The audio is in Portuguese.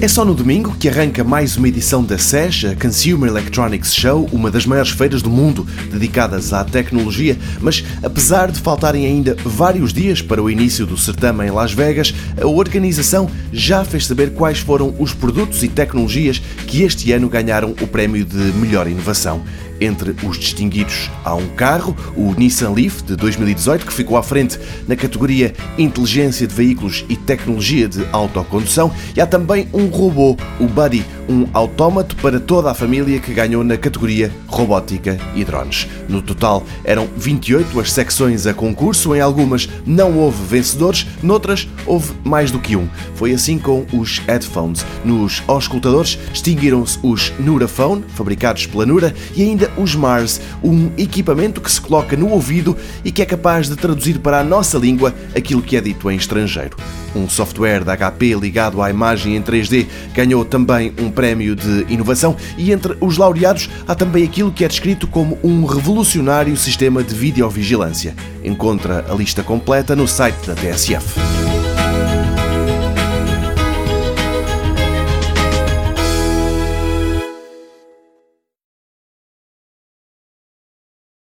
É só no domingo que arranca mais uma edição da SES, a Consumer Electronics Show, uma das maiores feiras do mundo dedicadas à tecnologia, mas apesar de faltarem ainda vários dias para o início do certame em Las Vegas, a organização já fez saber quais foram os produtos e tecnologias que este ano ganharam o prémio de melhor inovação. Entre os distinguidos há um carro, o Nissan Leaf de 2018, que ficou à frente na categoria Inteligência de Veículos e Tecnologia de Autocondução, e há também um robô, o Buddy, um autómato para toda a família que ganhou na categoria Robótica e Drones. No total eram 28 as secções a concurso, em algumas não houve vencedores, noutras houve mais do que um. Foi assim com os headphones. Nos auscultadores extinguiram-se os Nuraphone, fabricados pela Nura, e ainda os Mars, um equipamento que se coloca no ouvido e que é capaz de traduzir para a nossa língua aquilo que é dito em estrangeiro. Um software da HP ligado à imagem em 3D ganhou também um prémio de inovação e entre os laureados há também aquilo que é descrito como um revolucionário sistema de videovigilância. Encontra a lista completa no site da TSF.